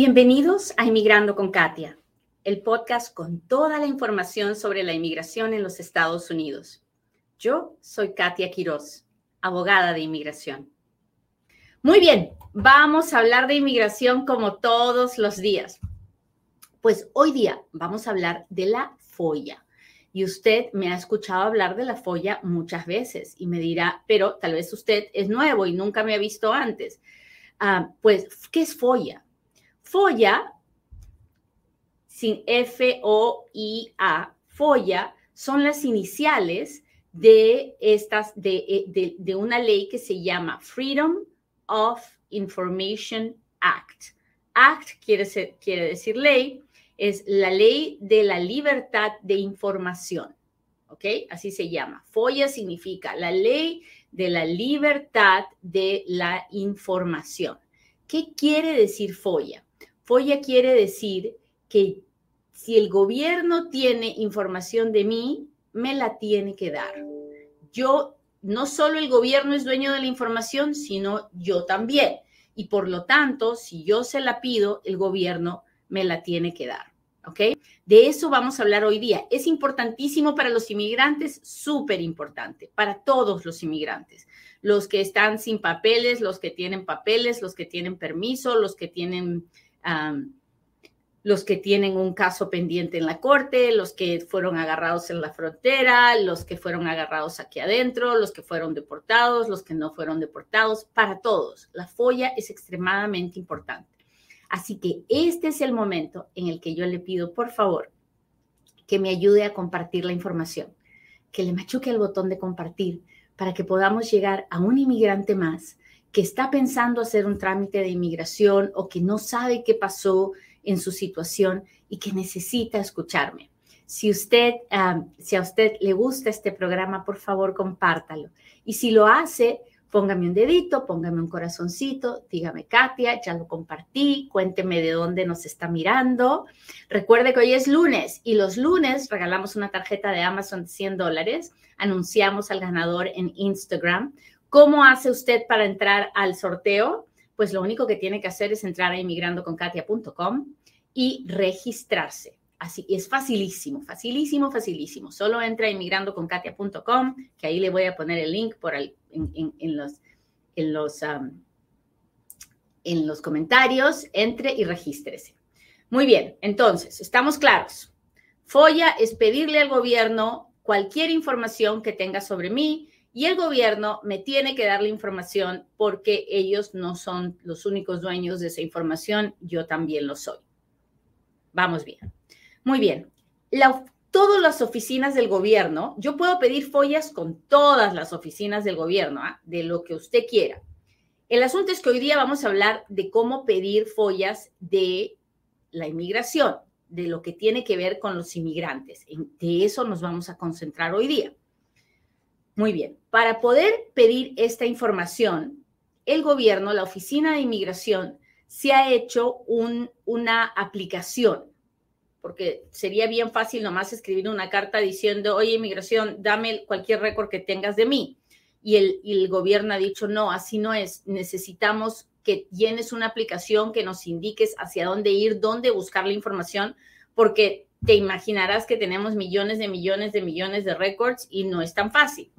Bienvenidos a Inmigrando con Katia, el podcast con toda la información sobre la inmigración en los Estados Unidos. Yo soy Katia Quiroz, abogada de inmigración. Muy bien, vamos a hablar de inmigración como todos los días. Pues hoy día vamos a hablar de la folla. Y usted me ha escuchado hablar de la folla muchas veces y me dirá, pero tal vez usted es nuevo y nunca me ha visto antes. Ah, pues, ¿qué es folla? Folla, sin F-O-I-A, folla, son las iniciales de, estas, de, de, de una ley que se llama Freedom of Information Act. Act quiere, quiere decir ley, es la ley de la libertad de información. ¿Ok? Así se llama. FOIA significa la ley de la libertad de la información. ¿Qué quiere decir FOIA? FOIA quiere decir que si el gobierno tiene información de mí, me la tiene que dar. Yo, no solo el gobierno es dueño de la información, sino yo también. Y por lo tanto, si yo se la pido, el gobierno me la tiene que dar. ¿Ok? De eso vamos a hablar hoy día. Es importantísimo para los inmigrantes, súper importante, para todos los inmigrantes. Los que están sin papeles, los que tienen papeles, los que tienen permiso, los que tienen, los que tienen un caso pendiente en la corte, los que fueron agarrados en la frontera, los que fueron agarrados aquí adentro, los que fueron deportados, los que no fueron deportados, para todos. La folla es extremadamente importante. Así que este es el momento en el que yo le pido, por favor, que me ayude a compartir la información, que le machuque el botón de compartir para que podamos llegar a un inmigrante más que está pensando hacer un trámite de inmigración o que no sabe qué pasó en su situación y que necesita escucharme. Si usted, ah, si a usted le gusta este programa, por favor, compártalo. Y si lo hace, Póngame un dedito, póngame un corazoncito, dígame Katia, ya lo compartí, cuénteme de dónde nos está mirando. Recuerde que hoy es lunes y los lunes regalamos una tarjeta de Amazon de 100 dólares, anunciamos al ganador en Instagram. ¿Cómo hace usted para entrar al sorteo? Pues lo único que tiene que hacer es entrar a inmigrandoconkatia.com y registrarse. Así es facilísimo, facilísimo, facilísimo. Solo entra a inmigrandoconkatia.com, que ahí le voy a poner el link por en, los, en, los, en los comentarios. Entre y regístrese. Muy bien, entonces, estamos claros. FOIA es pedirle al gobierno cualquier información que tenga sobre mí y el gobierno me tiene que dar la información porque ellos no son los únicos dueños de esa información, yo también lo soy. Vamos bien. Muy bien. todas las oficinas del gobierno, yo puedo pedir follas con todas las oficinas del gobierno, ¿ah? de lo que usted quiera. El asunto es que hoy día vamos a hablar de cómo pedir follas de la inmigración, de lo que tiene que ver con los inmigrantes. De eso nos vamos a concentrar hoy día. Muy bien, para poder pedir esta información, el gobierno, la Oficina de Inmigración, se ha hecho una aplicación porque sería bien fácil nomás escribir una carta diciendo, oye, inmigración, dame cualquier récord que tengas de mí. Y el, el gobierno ha dicho, no, así no es. Necesitamos que llenes una aplicación que nos indiques hacia dónde ir, dónde buscar la información, porque te imaginarás que tenemos millones de millones de millones de récords y no es tan fácil.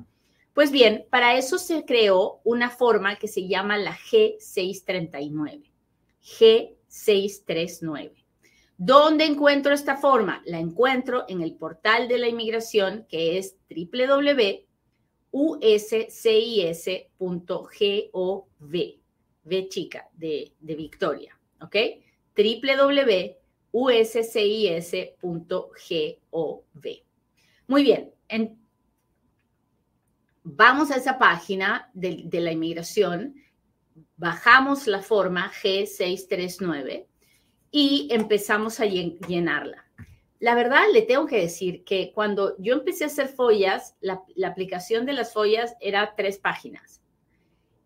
Pues bien, para eso se creó una forma que se llama la G639. G639. ¿Dónde encuentro esta forma? La encuentro en el portal de la inmigración que es www.uscis.gov, V chica de, de Victoria, ¿ok? www.uscis.gov. Muy bien, vamos a esa página de, la inmigración, bajamos la forma G639 y empezamos a llenarla. La verdad, le tengo que decir que cuando yo empecé a hacer follas, la, aplicación de las follas era tres páginas.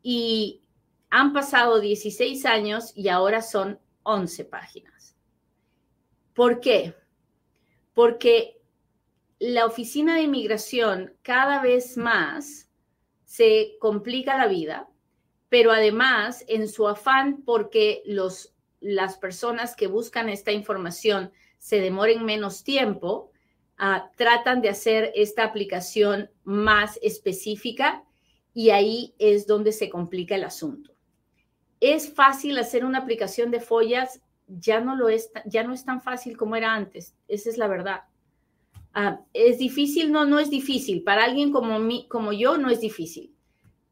Y han pasado 16 años y ahora son 11 páginas. ¿Por qué? Porque la oficina de inmigración cada vez más se complica la vida, pero además en su afán porque los las personas que buscan esta información se demoren menos tiempo, ah, tratan de hacer esta aplicación más específica y ahí es donde se complica el asunto. Es fácil hacer una aplicación de follas, ya no lo es, ya no es tan fácil como era antes, esa es la verdad. Ah, ¿Es difícil? No, no es difícil. Para alguien como, mí, como yo no es difícil.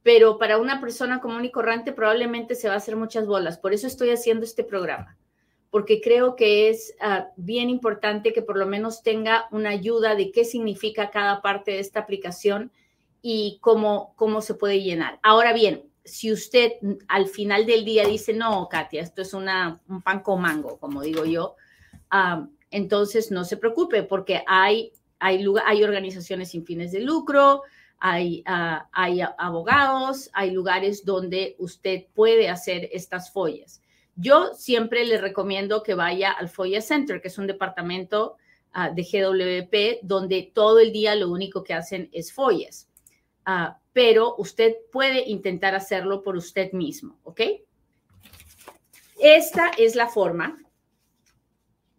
Pero para una persona común y corriente probablemente se va a hacer muchas bolas. Por eso estoy haciendo este programa. Porque creo que es ah, bien importante que por lo menos tenga una ayuda de qué significa cada parte de esta aplicación y cómo, cómo se puede llenar. Ahora bien, si usted al final del día dice, no, Katia, esto es una, un pan con mango, como digo yo, entonces no se preocupe porque hay, hay, hay organizaciones sin fines de lucro, hay, ah, hay abogados, hay lugares donde usted puede hacer estas follas. Yo siempre le recomiendo que vaya al Folla Center, que es un departamento ah, de GWP, donde todo el día lo único que hacen es follas. Ah, pero usted puede intentar hacerlo por usted mismo, ¿ok? Esta es la forma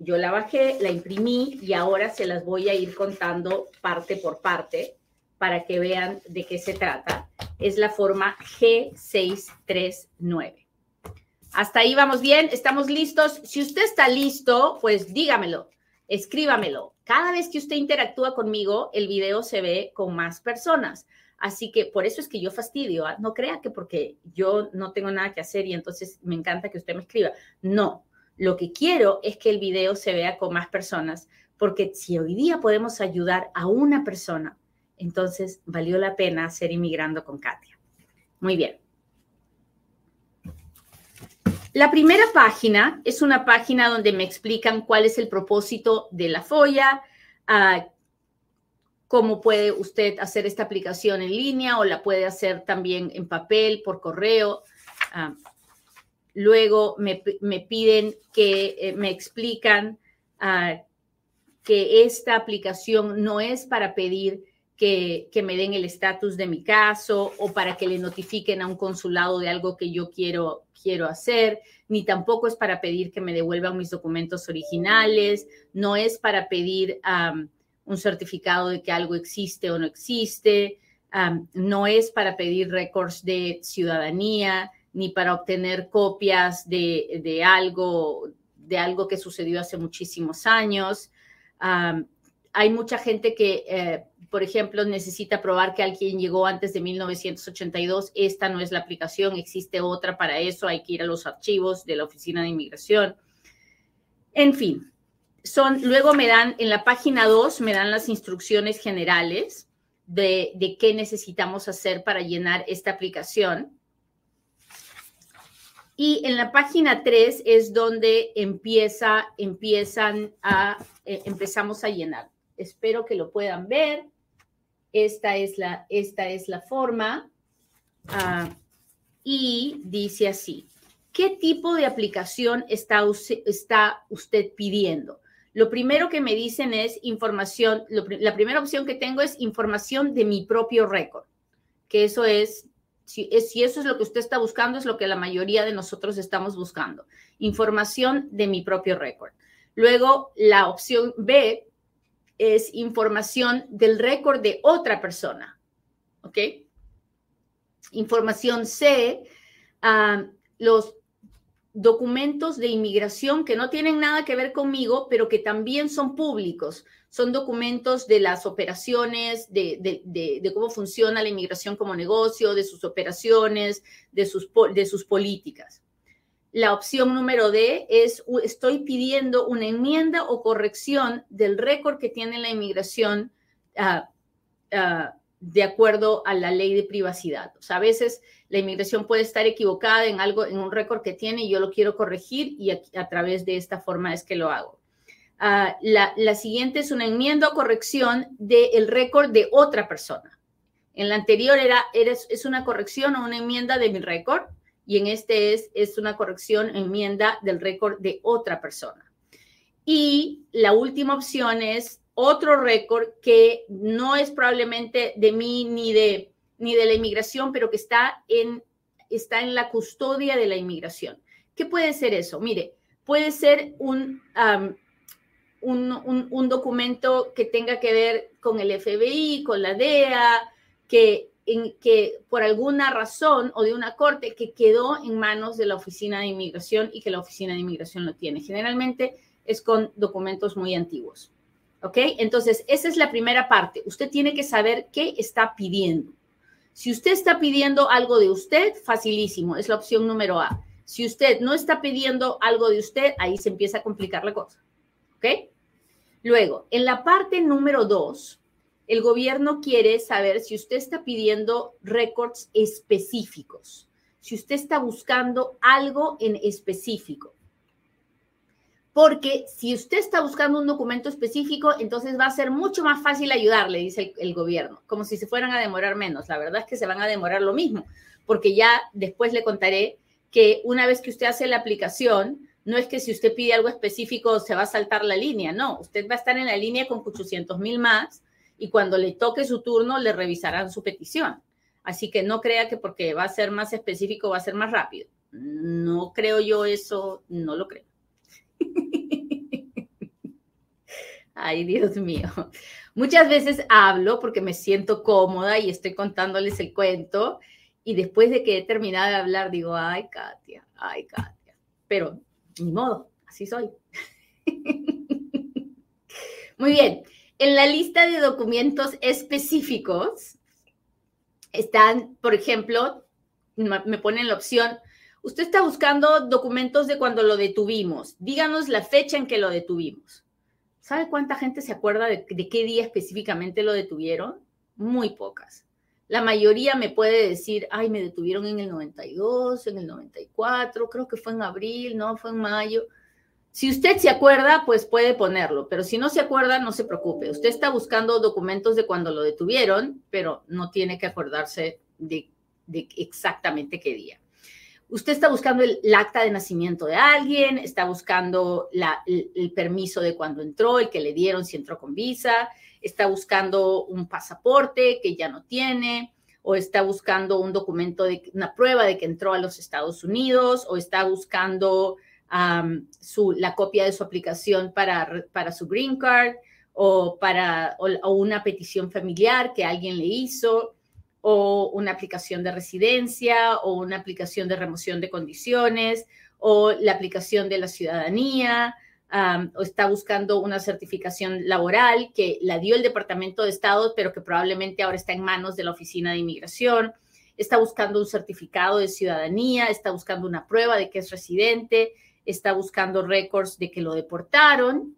yo la bajé, la imprimí y ahora se las voy a ir contando parte por parte para que vean de qué se trata. Es la forma G639. Hasta ahí vamos bien, estamos listos. Si usted está listo, pues dígamelo, escríbamelo. Cada vez que usted interactúa conmigo, el video se ve con más personas. Así que por eso es que yo fastidio. ¿ah? No crea que porque yo no tengo nada que hacer y entonces me encanta que usted me escriba. No, lo que quiero es que el video se vea con más personas, porque si hoy día podemos ayudar a una persona, entonces valió la pena ser inmigrando con Katia. Muy bien. La primera página es una página donde me explican cuál es el propósito de la folla, ah, cómo puede usted hacer esta aplicación en línea o la puede hacer también en papel, por correo. Ah, Luego me, piden que eh, me explican ah, que esta aplicación no es para pedir que, me den el estatus de mi caso o para que le notifiquen a un consulado de algo que yo quiero, quiero hacer, ni tampoco es para pedir que me devuelvan mis documentos originales, no es para pedir un certificado de que algo existe o no existe, no es para pedir récords de ciudadanía, ni para obtener copias de, algo, de algo que sucedió hace muchísimos años. hay mucha gente que, eh, por ejemplo, necesita probar que alguien llegó antes de 1982. Esta no es la aplicación, existe otra para eso. Hay que ir a los archivos de la Oficina de Inmigración. En fin, son, luego me dan, en la página 2, me dan las instrucciones generales de, qué necesitamos hacer para llenar esta aplicación. Y en la página 3 es donde empieza, empiezan a, eh, empezamos a llenar. Espero que lo puedan ver. Esta es la, esta es la forma. Ah, y dice así, ¿qué tipo de aplicación está usted pidiendo? Lo primero que me dicen es información, la primera opción que tengo es información de mi propio récord, que eso es si, eso es lo que usted está buscando, es lo que la mayoría de nosotros estamos buscando. Información de mi propio récord. Luego, la opción B es información del récord de otra persona. ¿Ok? Información C, ah, los documentos de inmigración que no tienen nada que ver conmigo, pero que también son públicos. Son documentos de las operaciones, de, cómo funciona la inmigración como negocio, de sus operaciones, de sus, de sus políticas. La opción número D es, estoy pidiendo una enmienda o corrección del récord que tiene la inmigración ah, ah, de acuerdo a la ley de privacidad. O sea, a veces la inmigración puede estar equivocada en algo, en un récord que tiene y yo lo quiero corregir y a, través de esta forma es que lo hago. Ah, la, siguiente es una enmienda o corrección del récord de otra persona. En la anterior era, es una corrección o una enmienda de mi récord y en este es, es una corrección, enmienda del récord de otra persona. Y la última opción es otro récord que no es probablemente de mí ni de ni de la inmigración, pero que está en, está en la custodia de la inmigración. ¿Qué puede ser eso? Mire, puede ser un, un, un, documento que tenga que ver con el FBI, con la DEA, que, en, que por alguna razón o de una corte que quedó en manos de la Oficina de Inmigración y que la Oficina de Inmigración lo tiene. Generalmente es con documentos muy antiguos. ¿Ok? Entonces, esa es la primera parte. Usted tiene que saber qué está pidiendo. Si usted está pidiendo algo de usted, facilísimo, es la opción número A. Si usted no está pidiendo algo de usted, ahí se empieza a complicar la cosa. ¿Ok? Luego, en la parte número dos, el gobierno quiere saber si usted está pidiendo récords específicos, si usted está buscando algo en específico. Porque si usted está buscando un documento específico, entonces va a ser mucho más fácil ayudarle, dice el, gobierno, como si se fueran a demorar menos. La verdad es que se van a demorar lo mismo, porque ya después le contaré que una vez que usted hace la aplicación, no es que si usted pide algo específico se va a saltar la línea, no, usted va a estar en la línea con 800 mil más y cuando le toque su turno le revisarán su petición. Así que no crea que porque va a ser más específico va a ser más rápido. No creo yo eso, no lo creo. Ay, Dios mío. Muchas veces hablo porque me siento cómoda y estoy contándoles el cuento y después de que he terminado de hablar digo, ay, Katia, ay, Katia. Pero ni modo, así soy. Muy bien, en la lista de documentos específicos están, por ejemplo, me ponen la opción, usted está buscando documentos de cuando lo detuvimos, díganos la fecha en que lo detuvimos. ¿Sabe cuánta gente se acuerda de, qué día específicamente lo detuvieron? Muy pocas. La mayoría me puede decir, ay, me detuvieron en el 92, en el 94, creo que fue en abril, no, fue en mayo. Si usted se acuerda, pues puede ponerlo, pero si no se acuerda, no se preocupe. Usted está buscando documentos de cuando lo detuvieron, pero no tiene que acordarse de, exactamente qué día. Usted está buscando el, acta de nacimiento de alguien, está buscando el permiso de cuando entró, el que le dieron si entró con visa, está buscando un pasaporte que ya no tiene, o está buscando un documento de una prueba de que entró a los Estados Unidos, o está buscando su, la copia de su aplicación para, para su green card, o para o una petición familiar que alguien le hizo, o una aplicación de residencia, o una aplicación de remoción de condiciones, o la aplicación de la ciudadanía, o está buscando una certificación laboral que la dio el Departamento de Estado, pero que probablemente ahora está en manos de la Oficina de Inmigración, está buscando un certificado de ciudadanía, está buscando una prueba de que es residente, está buscando récords de que lo deportaron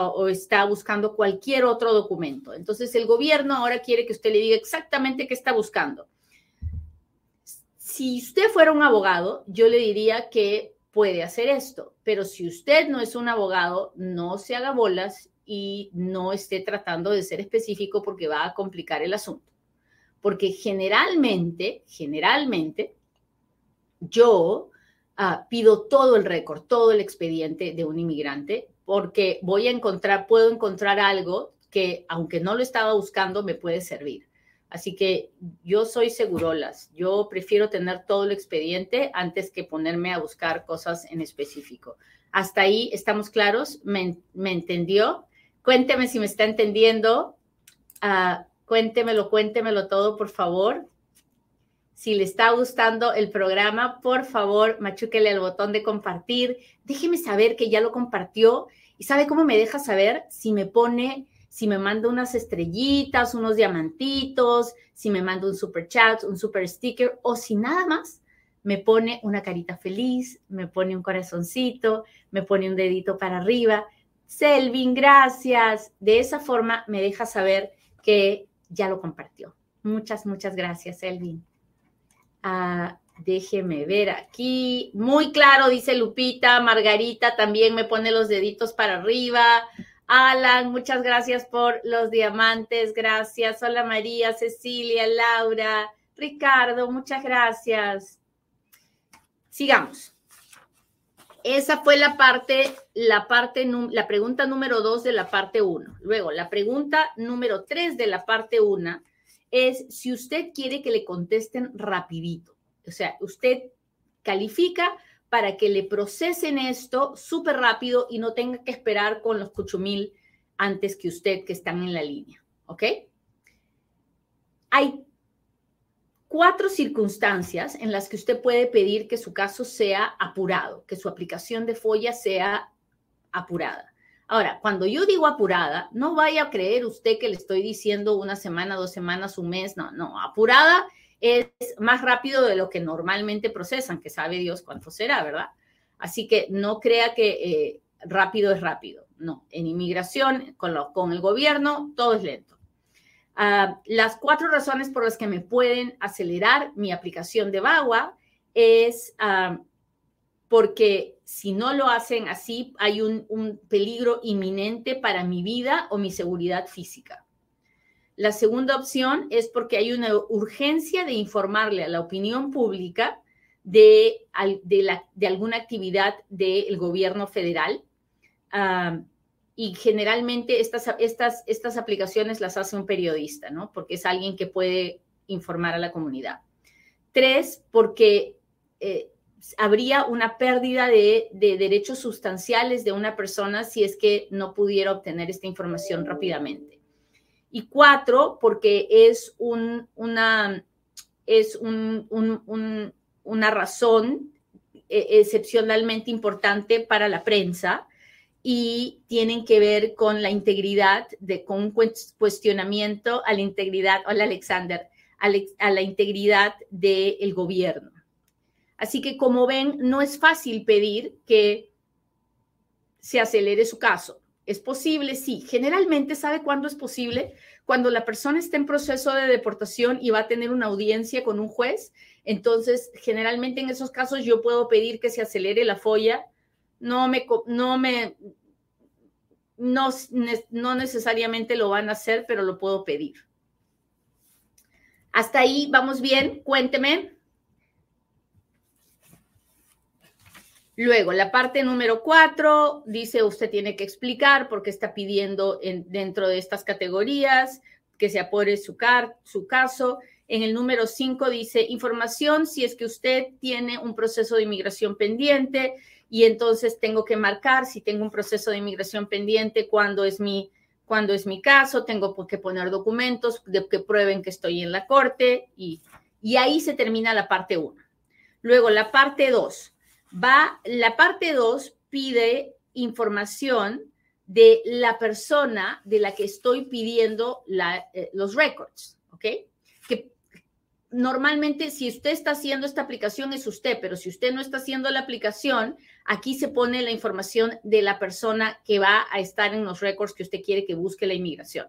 o está buscando cualquier otro documento. Entonces el gobierno ahora quiere que usted le diga exactamente qué está buscando. Si usted fuera un abogado, yo le diría que puede hacer esto, pero si usted no es un abogado, no se haga bolas y no esté tratando de ser específico porque va a complicar el asunto. Porque generalmente, generalmente, yo ah, pido todo el récord, todo el expediente de un inmigrante porque voy a encontrar, puedo encontrar algo que, aunque no lo estaba buscando, me puede servir. Así que yo soy segurolas. Yo prefiero tener todo el expediente antes que ponerme a buscar cosas en específico. Hasta ahí estamos claros. ¿Me, entendió? Cuénteme si me está entendiendo. Uh, cuéntemelo, cuéntemelo todo, por favor. Si le está gustando el programa, por favor, machúquele al botón de compartir. Déjeme saber que ya lo compartió. ¿Y sabe cómo me deja saber? Si me pone si me manda unas estrellitas, unos diamantitos, si me manda un super chat, un super sticker o si nada más me pone una carita feliz, me pone un corazoncito, me pone un dedito para arriba. Selvin, gracias. De esa forma me deja saber que ya lo compartió. Muchas, muchas gracias, Selvin. Ah, déjeme ver aquí. Muy claro, dice Lupita. Margarita también me pone los deditos para arriba. Alan, muchas gracias por los diamantes, gracias. Hola María, Cecilia, Laura, Ricardo, muchas gracias. Sigamos. Esa fue la parte, la parte, la pregunta número dos de la parte uno. Luego, la pregunta número tres de la parte una es si usted quiere que le contesten rapidito. O sea, usted califica para que le procesen esto súper rápido y no tenga que esperar con los cuchumil antes que usted que están en la línea. ¿Ok? Hay cuatro circunstancias en las que usted puede pedir que su caso sea apurado, que su aplicación de folla sea apurada. Ahora, cuando yo digo apurada, no vaya a creer usted que le estoy diciendo una semana, dos semanas, un mes, no, no, apurada es más rápido de lo que normalmente procesan, que sabe Dios cuánto será, ¿verdad? Así que no crea que eh, rápido es rápido, no, en inmigración, con, el gobierno, todo es lento. Ah, las cuatro razones por las que me pueden acelerar mi aplicación de VAWA es ah, porque si no lo hacen así, hay un, peligro inminente para mi vida o mi seguridad física. La segunda opción es porque hay una urgencia de informarle a la opinión pública de, de, la, de alguna actividad del gobierno federal. Ah, y generalmente estas, estas, estas aplicaciones las hace un periodista, ¿no? Porque es alguien que puede informar a la comunidad. Tres, porque eh, habría una pérdida de, derechos sustanciales de una persona si es que no pudiera obtener esta información rápidamente. Y cuatro, porque es, un, una, es un, una razón eh, excepcionalmente importante para la prensa y tienen que ver con la integridad, de, con un cuestionamiento a la integridad, hola Alexander, a la integridad del gobierno. Así que como ven, no es fácil pedir que se acelere su caso. ¿Es posible? Sí. Generalmente, ¿sabe cuándo es posible? Cuando la persona está en proceso de deportación y va a tener una audiencia con un juez. Entonces, generalmente en esos casos yo puedo pedir que se acelere la folla no me, no me, no, no necesariamente lo van a hacer, pero lo puedo pedir. Hasta ahí, vamos bien, cuénteme. Luego, la parte número cuatro dice usted tiene que explicar por qué está pidiendo dentro de estas categorías que se apore su, su caso. En el número cinco dice información si es que usted tiene un proceso de inmigración pendiente y entonces tengo que marcar si tengo un proceso de inmigración pendiente, cuándo es mi, cuándo es mi caso, tengo que poner documentos de que prueben que estoy en la corte y, y ahí se termina la parte 1. Luego la parte 2. Va, la parte 2 pide información de la persona de la que estoy pidiendo eh, los records, ¿ok? Normalmente si usted está haciendo esta aplicación es usted, pero si usted no está haciendo la aplicación, Aquí se pone la información de la persona que va a estar en los récords que usted quiere que busque la inmigración.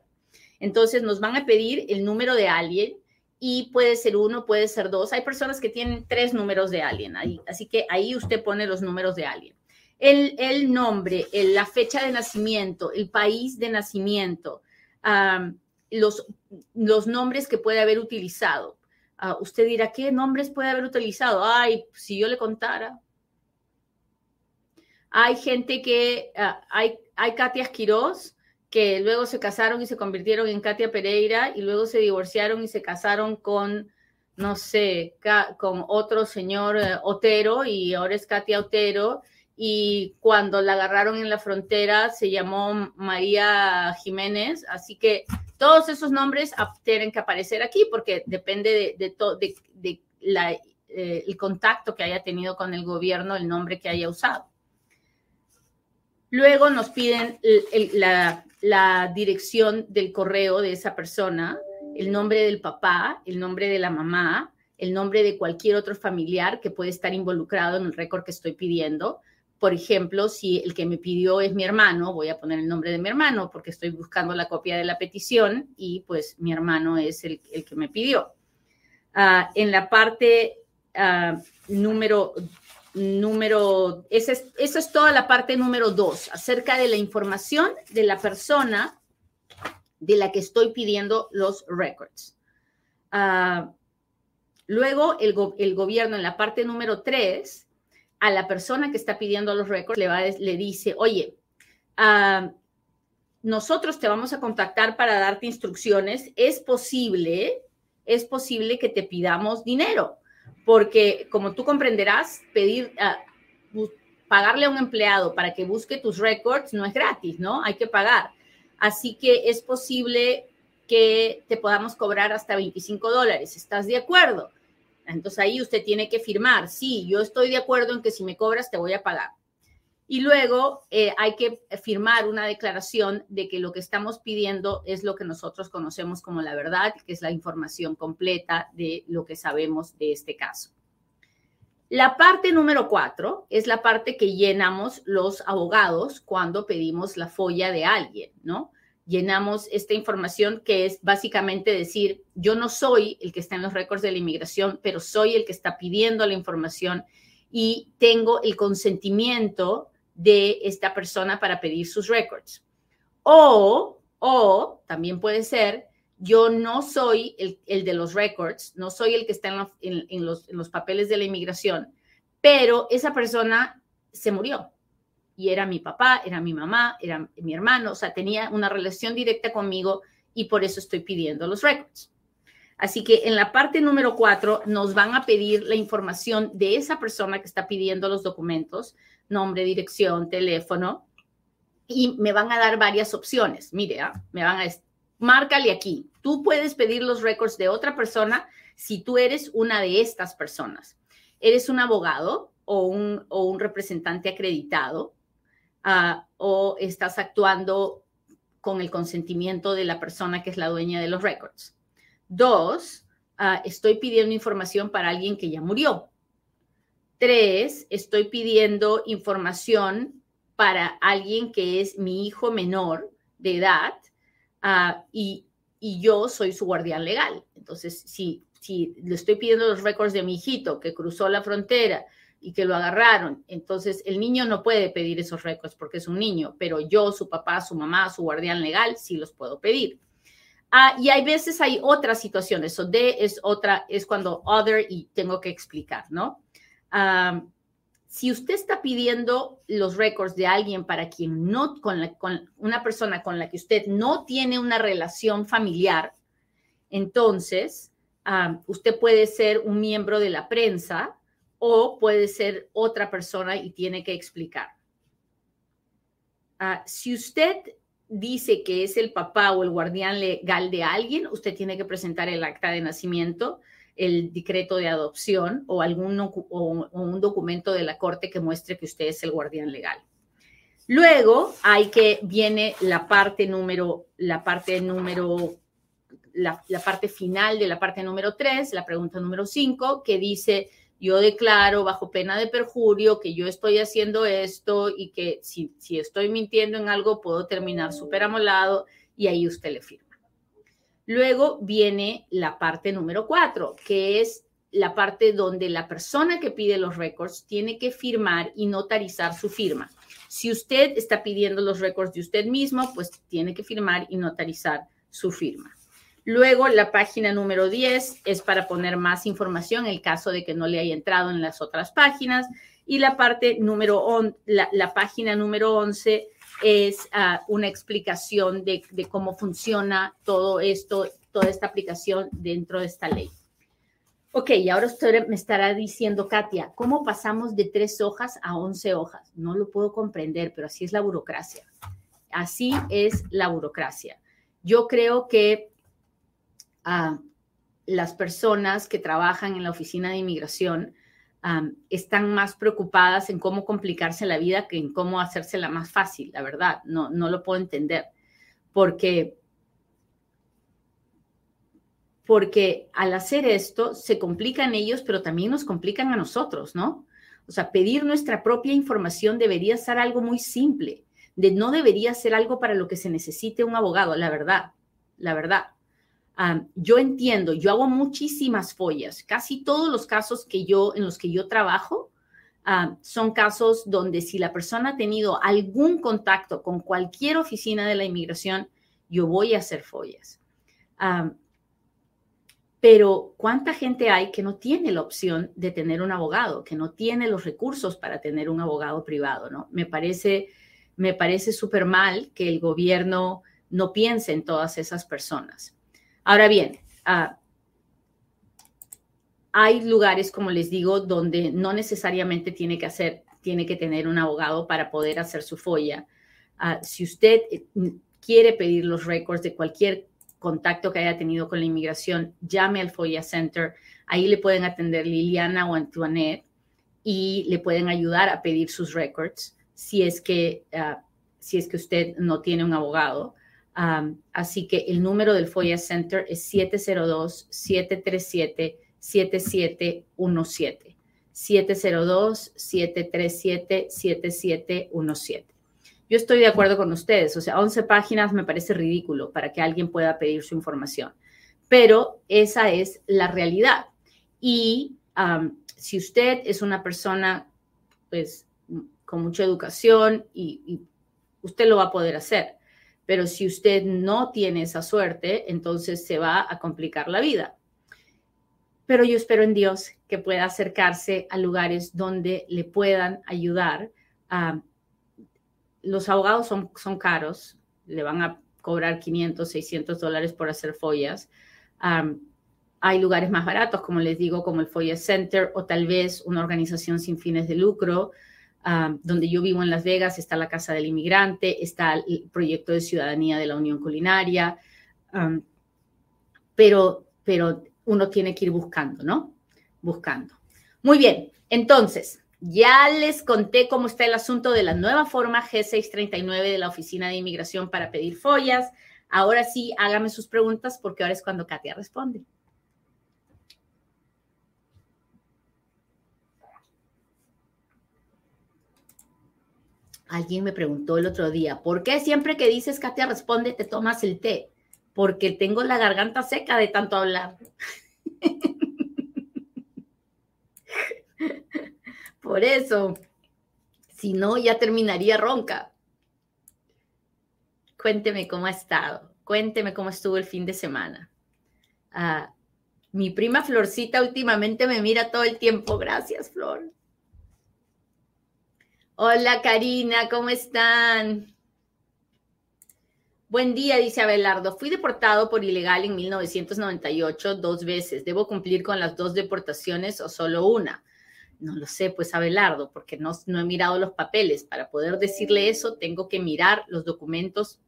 Entonces nos van a pedir el número de alguien y puede ser uno, puede ser dos. Hay personas que tienen tres números de alguien, así que ahí usted pone los números de alguien. El, nombre, la fecha de nacimiento, el país de nacimiento, los, los nombres que puede haber utilizado. Ah, usted dirá, ¿qué nombres puede haber utilizado? Ay, si yo le contara, hay gente que, ah, hay, hay Katia Quiroz, que luego se casaron y se convirtieron en Katia Pereira y luego se divorciaron y se casaron con, no sé, con otro señor eh, Otero y ahora es Katia Otero. Y cuando la agarraron en la frontera se llamó María Jiménez. Así que todos esos nombres tienen que aparecer aquí porque depende de, de, de, eh, el contacto que haya tenido con el gobierno, el nombre que haya usado. Luego nos piden la, dirección del correo de esa persona, el nombre del papá, el nombre de la mamá, el nombre de cualquier otro familiar que puede estar involucrado en el récord que estoy pidiendo. Por ejemplo, si el que me pidió es mi hermano, voy a poner el nombre de mi hermano porque estoy buscando la copia de la petición y pues mi hermano es el, que me pidió. Ah, en la parte uh, número número, esa es, es toda la parte número dos, acerca de la información de la persona de la que estoy pidiendo los records. Ah, luego, el, el, gobierno en la parte número tres, a la persona que está pidiendo los records le, va, le dice, oye, ah, nosotros te vamos a contactar para darte instrucciones. Es posible, es posible que te pidamos dinero porque como tú comprenderás, pedir, ah, pagarle a un empleado para que busque tus records no es gratis, ¿no? Hay que pagar. Así que es posible que te podamos cobrar hasta 25 dólares. ¿Estás de acuerdo? Entonces ahí usted tiene que firmar, sí, yo estoy de acuerdo en que si me cobras te voy a pagar. Y luego eh, hay que firmar una declaración de que lo que estamos pidiendo es lo que nosotros conocemos como la verdad, que es la información completa de lo que sabemos de este caso. La parte número cuatro es la parte que llenamos los abogados cuando pedimos la folla de alguien, ¿no? llenamos esta información que es básicamente decir, yo no soy el que está en los récords de la inmigración, pero soy el que está pidiendo la información y tengo el consentimiento de esta persona para pedir sus récords. O, o también puede ser, yo no soy el, de los récords, no soy el que está en los papeles de la inmigración, pero esa persona se murió y era mi papá, era mi mamá, era mi hermano, o sea, tenía una relación directa conmigo y por eso estoy pidiendo los records. Así que en la parte número cuatro nos van a pedir la información de esa persona que está pidiendo los documentos, nombre, dirección, teléfono, y me van a dar varias opciones. Mire, ¿ah? me van a márcale aquí. Tú puedes pedir los records de otra persona si tú eres una de estas personas. Eres un abogado o un, representante acreditado Ah, o estás actuando con el consentimiento de la persona que es la dueña de los records. Dos, ah, estoy pidiendo información para alguien que ya murió. Tres, estoy pidiendo información para alguien que es mi hijo menor de edad ah, y, yo soy su guardián legal. Entonces, si, le estoy pidiendo los récords de mi hijito que cruzó la frontera y que lo agarraron. Entonces, el niño no puede pedir esos récords porque es un niño, pero yo, su papá, su mamá, su guardián legal, sí los puedo pedir. Ah, y hay veces hay otras situaciones. O D es otra, es cuando other y tengo que explicar, ¿no? Si usted está pidiendo los récords de alguien para quien no, con, con una persona con la que usted no tiene una relación familiar, entonces usted puede ser un miembro de la prensa o puede ser otra persona y tiene que explicar. Ah, si usted dice que es el papá o el guardián legal de alguien, usted tiene que presentar el acta de nacimiento, el decreto de adopción o algún o un documento de la corte que muestre que usted es el guardián legal. Luego hay que viene la parte número la parte número la, la parte final de la parte número 3, la pregunta número 5 que dice yo declaro bajo pena de perjurio que yo estoy haciendo esto y que si, si estoy mintiendo en algo puedo terminar súper amolado y ahí usted le firma. Luego viene la parte número cuatro, que es la parte donde la persona que pide los récords tiene que firmar y notarizar su firma. Si usted está pidiendo los récords de usted mismo, pues tiene que firmar y notarizar su firma. Luego, la página número 10 es para poner más información en el caso de que no le haya entrado en las otras páginas. Y la parte número, la, página número 11 es ah, una explicación de, cómo funciona todo esto, toda esta aplicación dentro de esta ley. Ok, y ahora usted me estará diciendo, Katia, ¿cómo pasamos de tres hojas a 11 hojas? No lo puedo comprender, pero así es la burocracia. Así es la burocracia. Yo creo que a las personas que trabajan en la oficina de inmigración están más preocupadas en cómo complicarse la vida que en cómo hacérsela más fácil, la verdad. No, no lo puedo entender. Porque, porque al hacer esto se complican ellos, pero también nos complican a nosotros, ¿no? O sea, pedir nuestra propia información debería ser algo muy simple. De, no debería ser algo para lo que se necesite un abogado, la verdad, la verdad yo entiendo, yo hago muchísimas follas. Casi todos los casos que yo, en los que yo trabajo son casos donde si la persona ha tenido algún contacto con cualquier oficina de la inmigración, yo voy a hacer follas. pero ¿cuánta gente hay que no tiene la opción de tener un abogado, que no tiene los recursos para tener un abogado privado? ¿no? Me parece, me parece súper mal que el gobierno no piense en todas esas personas. Ahora bien, ah, hay lugares, como les digo, donde no necesariamente tiene que hacer, tiene que tener un abogado para poder hacer su folla. Ah, si usted eh, quiere pedir los récords de cualquier contacto que haya tenido con la inmigración, llame al FOIA Center. Ahí le pueden atender Liliana o Antoinette y le pueden ayudar a pedir sus récords si es que, ah, si es que usted no tiene un abogado. Así que el número del FOIA Center es 702-737-7717. 702-737-7717. Yo estoy de acuerdo con ustedes, o sea, 11 páginas me parece ridículo para que alguien pueda pedir su información, pero esa es la realidad. Y si usted es una persona, pues, con mucha educación y, usted lo va a poder hacer. Pero si usted no tiene esa suerte, entonces se va a complicar la vida. Pero yo espero en Dios que pueda acercarse a lugares donde le puedan ayudar a los abogados son, caros, le van a cobrar 500, 600 dólares por hacer follas. hay lugares más baratos, como les digo, como el Foya Center o tal vez una organización sin fines de lucro. Donde yo vivo en Las Vegas está la Casa del Inmigrante, está el proyecto de ciudadanía de la Unión Culinaria, pero, pero uno tiene que ir buscando, ¿no? Buscando. Muy bien, entonces, ya les conté cómo está el asunto de la nueva forma G639 de la Oficina de Inmigración para pedir follas. Ahora sí, hágame sus preguntas porque ahora es cuando Katia responde. Alguien me preguntó el otro día, ¿por qué siempre que dices Katia responde te tomas el té? Porque tengo la garganta seca de tanto hablar. Por eso, si no, ya terminaría ronca. Cuénteme cómo ha estado. Cuénteme cómo estuvo el fin de semana. Ah, mi prima Florcita últimamente me mira todo el tiempo. Gracias, Flor. Hola, Karina, ¿cómo están? Buen día, dice Abelardo. Fui deportado por ilegal en 1998 dos veces. ¿Debo cumplir con las dos deportaciones o solo una? No lo sé, pues Abelardo, porque no, he mirado los papeles. Para poder decirle eso, tengo que mirar los documentos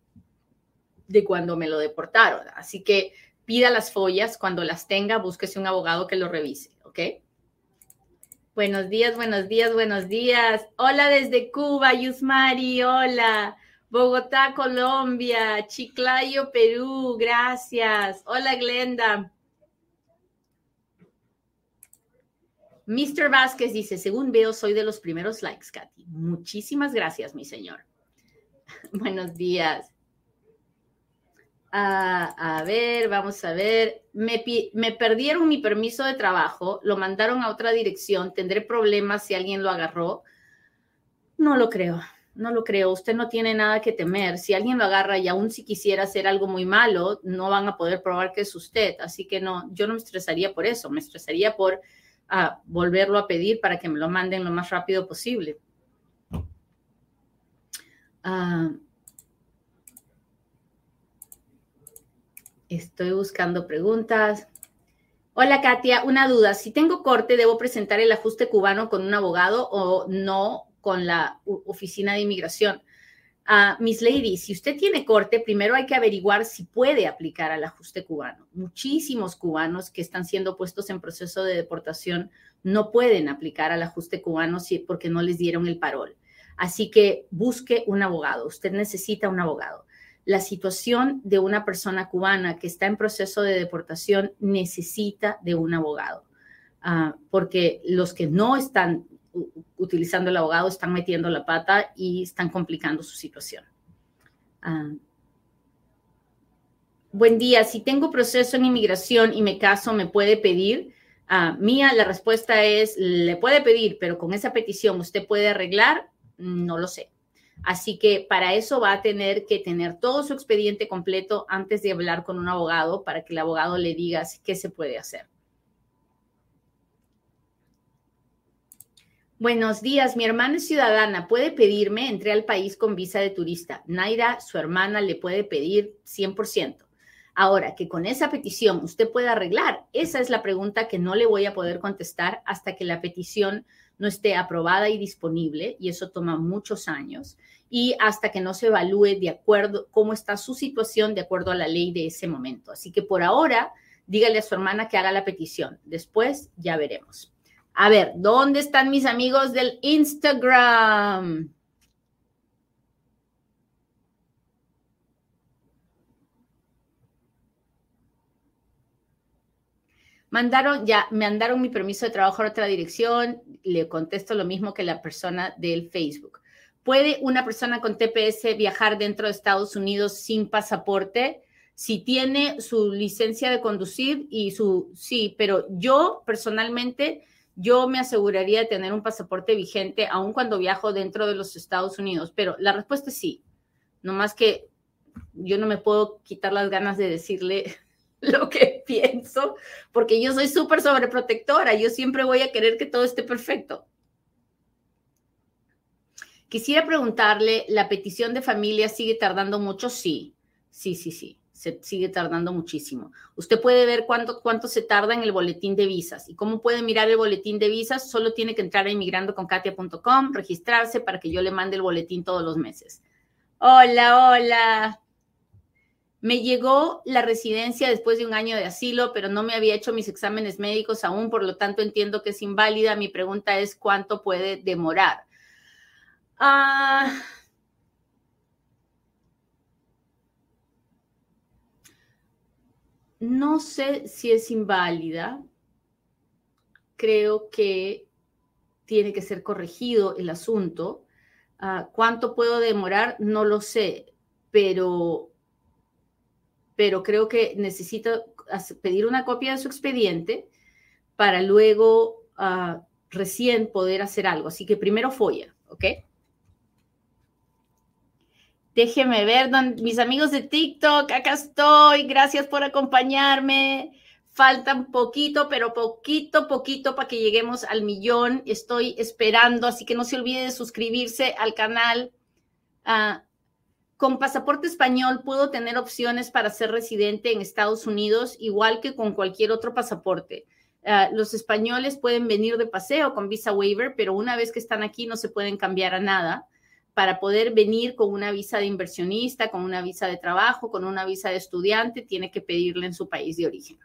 de cuando me lo deportaron. Así que pida las follas, cuando las tenga, búsquese un abogado que lo revise, ¿ok? Buenos días, buenos días, buenos días. Hola desde Cuba, Yusmari, hola. Bogotá, Colombia, Chiclayo, Perú, gracias. Hola, Glenda. Mr. Vázquez dice, según veo, soy de los primeros likes, Katy. Muchísimas gracias, mi señor. Buenos días. Ah, a ver, vamos a ver. Me, me, perdieron mi permiso de trabajo, lo mandaron a otra dirección. ¿Tendré problemas si alguien lo agarró? No lo creo, no lo creo. Usted no tiene nada que temer. Si alguien lo agarra y aún si quisiera hacer algo muy malo, no van a poder probar que es usted. Así que no, yo no me estresaría por eso. Me estresaría por a volverlo a pedir para que me lo manden lo más rápido posible. Ah, estoy buscando preguntas. Hola Katia, una duda. Si tengo corte, ¿debo presentar el ajuste cubano con un abogado o no con la oficina de inmigración? Uh, Miss Lady, si usted tiene corte, primero hay que averiguar si puede aplicar al ajuste cubano. Muchísimos cubanos que están siendo puestos en proceso de deportación no pueden aplicar al ajuste cubano porque no les dieron el parol. Así que busque un abogado. Usted necesita un abogado. La situación de una persona cubana que está en proceso de deportación necesita de un abogado, uh, porque los que no están utilizando el abogado están metiendo la pata y están complicando su situación. Ah. buen día, si tengo proceso en inmigración y me caso, ¿me puede pedir? Uh, mía, la respuesta es, le puede pedir, pero con esa petición usted puede arreglar, no lo sé. Así que para eso va a tener que tener todo su expediente completo antes de hablar con un abogado para que el abogado le diga qué se puede hacer. Buenos días, mi hermana es ciudadana, puede pedirme, entré al país con visa de turista. Naira, su hermana, le puede pedir 100%. Ahora, que con esa petición usted pueda arreglar, esa es la pregunta que no le voy a poder contestar hasta que la petición no esté aprobada y disponible, y eso toma muchos años, y hasta que no se evalúe de acuerdo cómo está su situación de acuerdo a la ley de ese momento. Así que por ahora, dígale a su hermana que haga la petición. Después ya veremos. A ver, ¿dónde están mis amigos del Instagram? Mandaron, ya, me mandaron mi permiso de trabajo a otra dirección, le contesto lo mismo que la persona del Facebook. ¿Puede una persona con TPS viajar dentro de Estados Unidos sin pasaporte? Si tiene su licencia de conducir y su, sí, pero yo personalmente, yo me aseguraría de tener un pasaporte vigente aun cuando viajo dentro de los Estados Unidos, pero la respuesta es sí. No más que yo no me puedo quitar las ganas de decirle lo que pienso, porque yo soy súper sobreprotectora, yo siempre voy a querer que todo esté perfecto. Quisiera preguntarle, ¿la petición de familia sigue tardando mucho? Sí, sí, sí, sí, se sigue tardando muchísimo. Usted puede ver cuánto, cuánto se tarda en el boletín de visas. ¿Y cómo puede mirar el boletín de visas? Solo tiene que entrar a inmigrandoconkatia.com, registrarse para que yo le mande el boletín todos los meses. Hola, hola. Me llegó la residencia después de un año de asilo, pero no me había hecho mis exámenes médicos aún, por lo tanto entiendo que es inválida. Mi pregunta es, ¿cuánto puede demorar? Ah, no sé si es inválida. Creo que tiene que ser corregido el asunto. Ah, ¿Cuánto puedo demorar? No lo sé, pero pero creo que necesita pedir una copia de su expediente para luego ah, recién poder hacer algo. Así que primero folla, ¿ok? Déjeme ver, mis amigos de TikTok, acá estoy. Gracias por acompañarme. Faltan poquito, pero poquito, poquito para que lleguemos al millón. Estoy esperando, así que no se olvide de suscribirse al canal. Uh, con pasaporte español puedo tener opciones para ser residente en Estados Unidos, igual que con cualquier otro pasaporte. Ah, los españoles pueden venir de paseo con visa waiver, pero una vez que están aquí no se pueden cambiar a nada. Para poder venir con una visa de inversionista, con una visa de trabajo, con una visa de estudiante, tiene que pedirle en su país de origen.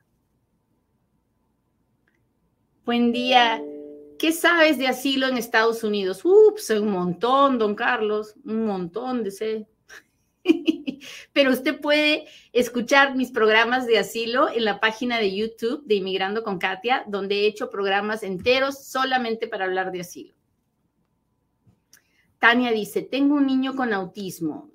Buen día. ¿Qué sabes de asilo en Estados Unidos? Ups, un montón, don Carlos, un montón de sé. Pero usted puede escuchar mis programas de asilo en la página de YouTube de Inmigrando con Katia, donde he hecho programas enteros solamente para hablar de asilo. Tania dice, tengo un niño con autismo.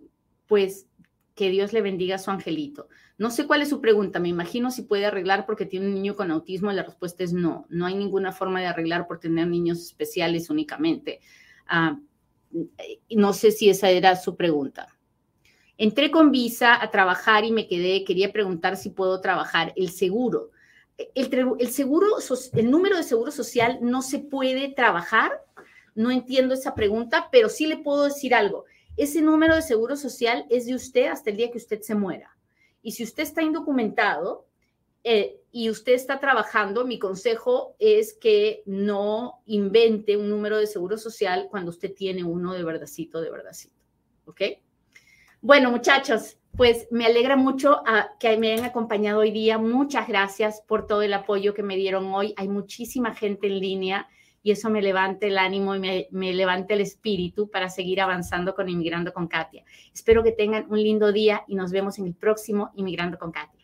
Pues que Dios le bendiga a su angelito. No sé cuál es su pregunta, me imagino si puede arreglar porque tiene un niño con autismo. La respuesta es no, no hay ninguna forma de arreglar por tener niños especiales únicamente. Ah, no sé si esa era su pregunta. Entré con visa a trabajar y me quedé, quería preguntar si puedo trabajar el seguro. El, seguro, el número de seguro social no se puede trabajar. No entiendo esa pregunta, pero sí le puedo decir algo. Ese número de seguro social es de usted hasta el día que usted se muera. Y si usted está indocumentado eh, y usted está trabajando, mi consejo es que no invente un número de seguro social cuando usted tiene uno de verdacito, de verdacito. ¿Ok? Bueno, muchachos, pues me alegra mucho ah, que me hayan acompañado hoy día. Muchas gracias por todo el apoyo que me dieron hoy. Hay muchísima gente en línea y eso me levanta el ánimo y me, me levanta el espíritu para seguir avanzando con Inmigrando con Katia. Espero que tengan un lindo día y nos vemos en el próximo Inmigrando con Katia.